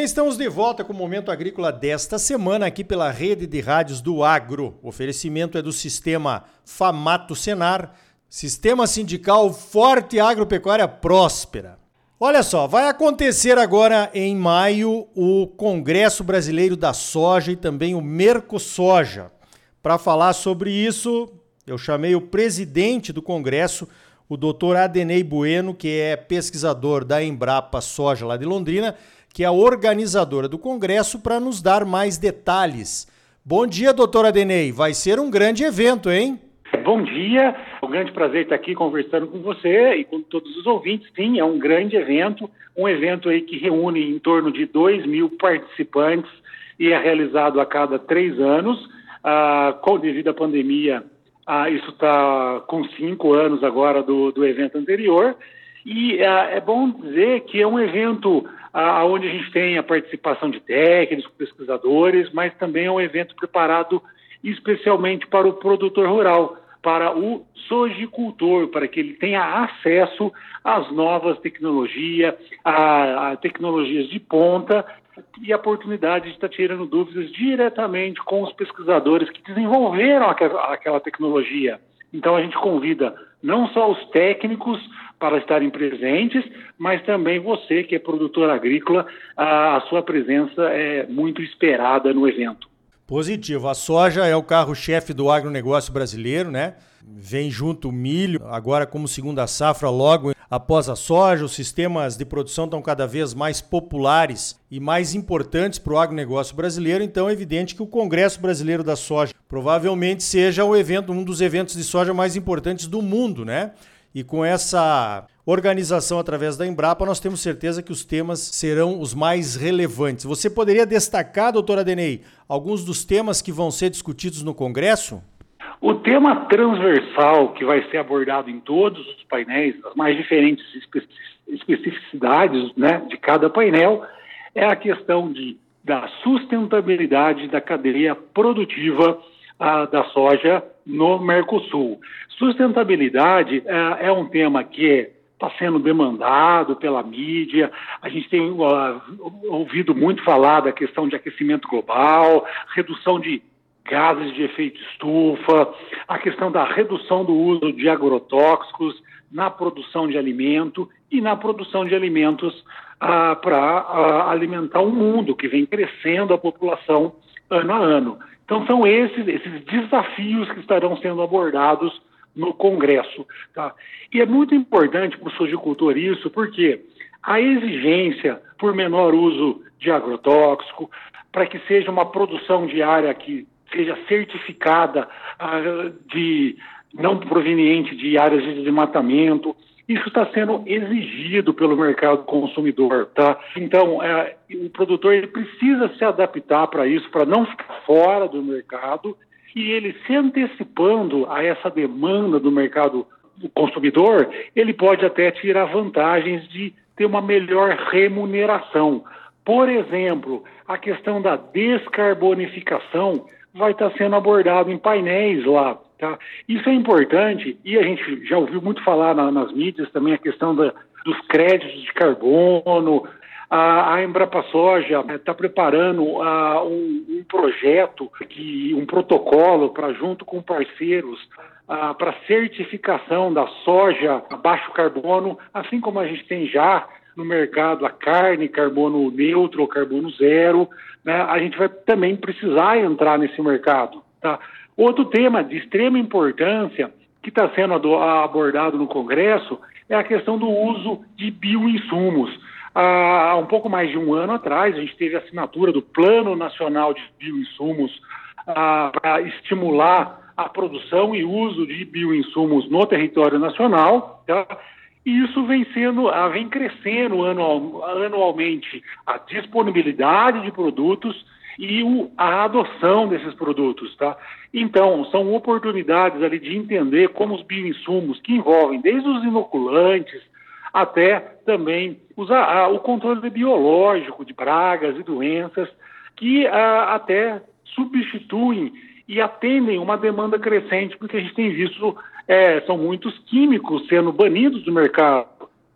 bem, estamos de volta com o Momento Agrícola desta semana aqui pela rede de rádios do Agro. O oferecimento é do sistema Famato Senar, sistema sindical forte agropecuária próspera. Olha só, vai acontecer agora em maio o Congresso Brasileiro da Soja e também o Mercosoja. Para falar sobre isso, eu chamei o presidente do Congresso, o doutor Adenei Bueno, que é pesquisador da Embrapa Soja lá de Londrina, que é a organizadora do Congresso, para nos dar mais detalhes. Bom dia, doutor Adenei. Vai ser um grande evento, hein? Bom dia, é um grande prazer estar aqui conversando com você e com todos os ouvintes. Sim, é um grande evento, um evento aí que reúne em torno de 2 mil participantes e é realizado a cada três anos. Ah, com devido à pandemia, ah, isso está com cinco anos agora do, do evento anterior. E ah, é bom dizer que é um evento ah, onde a gente tem a participação de técnicos, pesquisadores, mas também é um evento preparado especialmente para o produtor rural, para o sojicultor, para que ele tenha acesso às novas tecnologias, a, a tecnologias de ponta e a oportunidade de estar tirando dúvidas diretamente com os pesquisadores que desenvolveram aquela tecnologia. Então a gente convida não só os técnicos para estarem presentes, mas também você que é produtor agrícola, a, sua presença é muito esperada no evento. Positivo. A soja é o carro-chefe do agronegócio brasileiro, né? Vem junto o milho, agora como segunda safra, logo após a soja. Os sistemas de produção estão cada vez mais populares e mais importantes para o agronegócio brasileiro. Então é evidente que o Congresso Brasileiro da Soja provavelmente seja o evento, um dos eventos de soja mais importantes do mundo, né? E com essa organização através da Embrapa, nós temos certeza que os temas serão os mais relevantes. Você poderia destacar, doutora Denei, alguns dos temas que vão ser discutidos no Congresso? O tema transversal que vai ser abordado em todos os painéis, as mais diferentes especificidades né, de cada painel, é a questão de, da sustentabilidade da cadeia produtiva da soja no Mercosul. Sustentabilidade é, é um tema que está sendo demandado pela mídia. A gente tem uh, ouvido muito falar da questão de aquecimento global, redução de gases de efeito estufa, a questão da redução do uso de agrotóxicos na produção de alimento e na produção de alimentos ah, para ah, alimentar um mundo que vem crescendo a população ano a ano. Então são esses, esses desafios que estarão sendo abordados no Congresso. Tá? E é muito importante para o sojicultor isso, porque a exigência por menor uso de agrotóxico, para que seja uma produção diária que seja certificada uh, de não proveniente de áreas de desmatamento. Isso está sendo exigido pelo mercado consumidor, tá? Então, é, o produtor ele precisa se adaptar para isso, para não ficar fora do mercado e ele se antecipando a essa demanda do mercado do consumidor, ele pode até tirar vantagens de ter uma melhor remuneração. Por exemplo, a questão da descarbonificação vai estar sendo abordado em painéis lá. Tá? Isso é importante e a gente já ouviu muito falar na, nas mídias também a questão da, dos créditos de carbono. A, a Embrapa Soja está preparando uh, um, um, projeto, que, um protocolo para, junto com parceiros, para certificação da soja a baixo carbono, assim como a gente tem já no mercado a carne, carbono neutro carbono zero, né, a gente vai também precisar entrar nesse mercado. Tá? Outro tema de extrema importância que está sendo abordado no Congresso é a questão do uso de bioinsumos. Há um pouco mais de um ano atrás, a gente teve a assinatura do Plano Nacional de Bioinsumos ah, para estimular a produção e uso de bioinsumos no território nacional. Tá? E isso vem sendo, ah, vem crescendo anual, anualmente a disponibilidade de produtos e o, a adoção desses produtos, tá? Então, são oportunidades ali de entender como os bioinsumos, que envolvem desde os inoculantes até também os, a, o controle biológico de pragas e doenças, que a, até substituem e atendem uma demanda crescente, porque a gente tem visto é, são muitos químicos sendo banidos do mercado.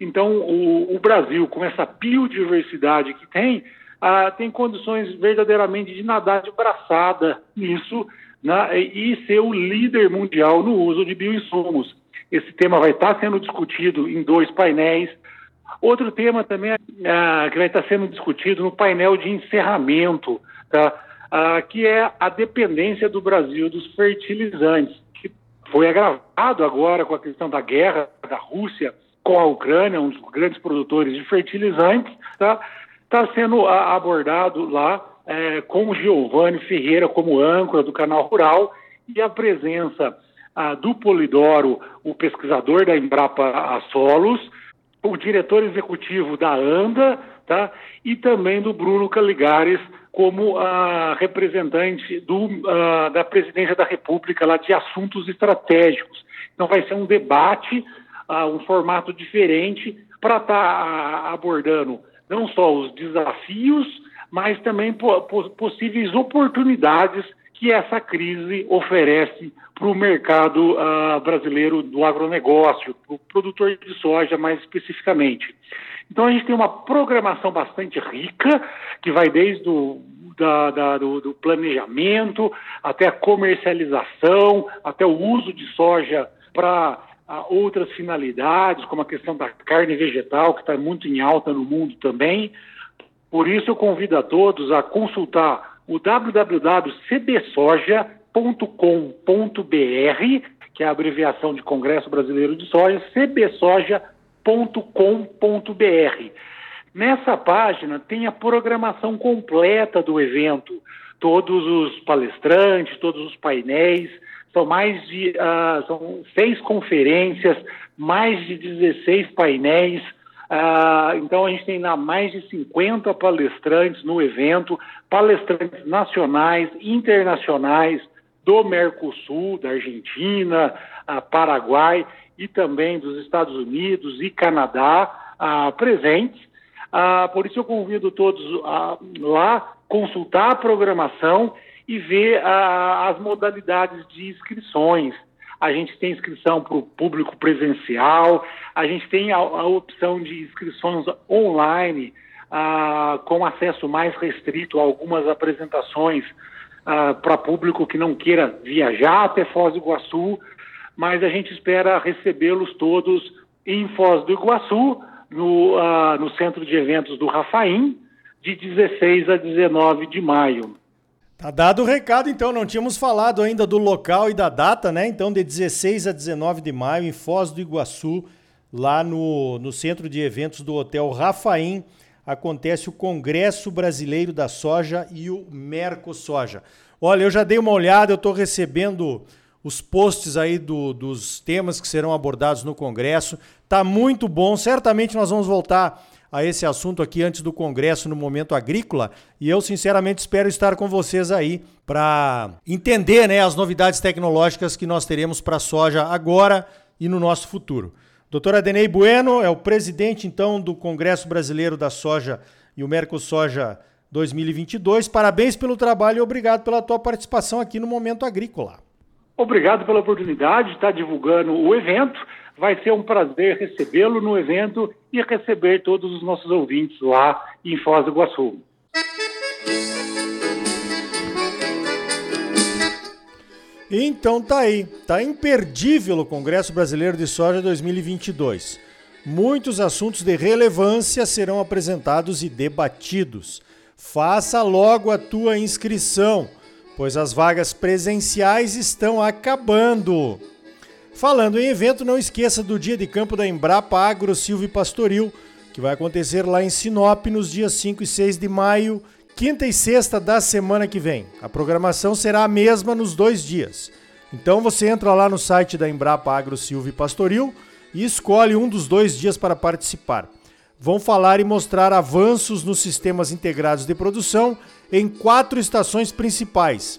Então, o, o, Brasil, com essa biodiversidade que tem, ah, tem condições verdadeiramente de nadar de braçada nisso né, e ser o líder mundial no uso de bioinsumos. Esse tema vai estar sendo discutido em dois painéis. Outro tema também ah, que vai estar sendo discutido no painel de encerramento, tá? Ah, que é a dependência do Brasil dos fertilizantes, que foi agravado agora com a questão da guerra da Rússia com a Ucrânia, um dos grandes produtores de fertilizantes, tá? está sendo abordado lá é, com o Giovanni Ferreira como âncora do canal Rural e a presença ah, do Polidoro, o pesquisador da Embrapa Solos, o diretor executivo da ANDA, tá? e também do Bruno Caligares como ah, representante do, ah, da presidência da República lá de assuntos estratégicos. Então vai ser um debate, ah, um formato diferente para estar tá, abordando não só os desafios, mas também possíveis oportunidades que essa crise oferece para o mercado uh, brasileiro do agronegócio, para o produtor de soja mais especificamente. Então a gente tem uma programação bastante rica, que vai desde o da, da, do, do, planejamento até a comercialização, até o uso de soja para outras finalidades, como a questão da carne vegetal, que está muito em alta no mundo também. Por isso, eu convido a todos a consultar o www.cbsoja.com.br, que é a abreviação de Congresso Brasileiro de Soja, cbsoja.com.br. Nessa página tem a programação completa do evento, todos os palestrantes, todos os painéis, são mais de uh, são seis conferências, mais de 16 painéis. Uh, então a gente tem lá mais de 50 palestrantes no evento, palestrantes nacionais, internacionais do Mercosul, da Argentina, uh, Paraguai e também dos Estados Unidos e Canadá presentes. por isso eu convido todos a lá consultar a programação e ver a, as modalidades de inscrições. A gente tem inscrição para o público presencial, a gente tem a, a opção de inscrições online, ah, com acesso mais restrito a algumas apresentações ah, para público que não queira viajar até Foz do Iguaçu, mas a gente espera recebê-los todos em Foz do Iguaçu, no, ah, no centro de eventos do Rafaim, de 16 a 19 de maio. Tá dado o recado, então. Não tínhamos falado ainda do local e da data, né? Então, de 16 a 19 de maio, em Foz do Iguaçu, lá no, no centro de eventos do Hotel Rafaim, acontece o Congresso Brasileiro da Soja e o Mercosoja. Olha, eu já dei uma olhada, eu estou recebendo os posts aí do, dos temas que serão abordados no Congresso. Tá muito bom. Certamente nós vamos voltar a esse assunto aqui antes do Congresso no Momento Agrícola e eu sinceramente espero estar com vocês aí para entender né, as novidades tecnológicas que nós teremos para a soja agora e no nosso futuro. Doutora Adenei Bueno é o presidente então do Congresso Brasileiro da Soja e o Mercosoja 2022. Parabéns pelo trabalho e obrigado pela tua participação aqui no Momento Agrícola. Obrigado pela oportunidade de estar divulgando o evento. Vai ser um prazer recebê-lo no evento e receber todos os nossos ouvintes lá em Foz do Iguaçu. Então tá aí, tá imperdível o Congresso Brasileiro de Soja 2022. Muitos assuntos de relevância serão apresentados e debatidos. Faça logo a tua inscrição, pois as vagas presenciais estão acabando. Falando em evento, não esqueça do dia de campo da Embrapa Agro Silvio Pastoril, que vai acontecer lá em Sinop nos dias 5 e 6 de maio, quinta e sexta da semana que vem. A programação será a mesma nos dois dias. Então você entra lá no site da Embrapa Agro Silvio Pastoril e escolhe um dos dois dias para participar. Vão falar e mostrar avanços nos sistemas integrados de produção em quatro estações principais: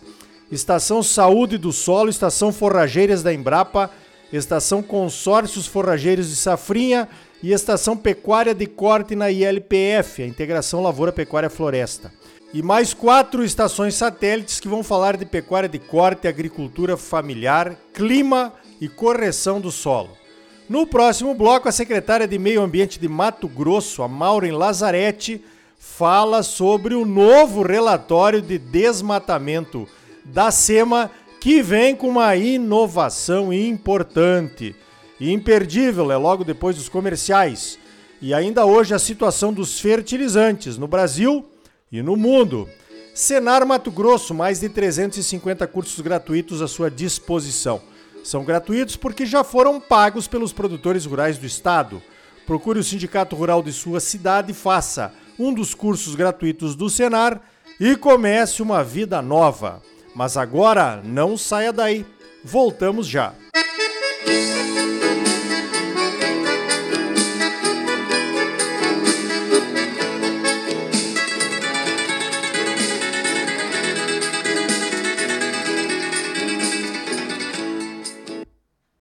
Estação Saúde do Solo, Estação Forrageiras da Embrapa Estação Consórcios Forrageiros de Safrinha e Estação Pecuária de Corte na ILPF, a Integração Lavoura Pecuária Floresta. E mais quatro estações satélites que vão falar de pecuária de corte, agricultura familiar, clima e correção do solo. No próximo bloco, a secretária de Meio Ambiente de Mato Grosso, a Maureen Lazarete, fala sobre o novo relatório de desmatamento da SEMA, que vem com uma inovação importante e imperdível, é logo depois dos comerciais. E ainda hoje a situação dos fertilizantes no Brasil e no mundo. Senar Mato Grosso, mais de 350 cursos gratuitos à sua disposição. São gratuitos porque já foram pagos pelos produtores rurais do estado. Procure o sindicato rural de sua cidade e faça um dos cursos gratuitos do Senar e comece uma vida nova. Mas agora não saia daí. Voltamos já. Música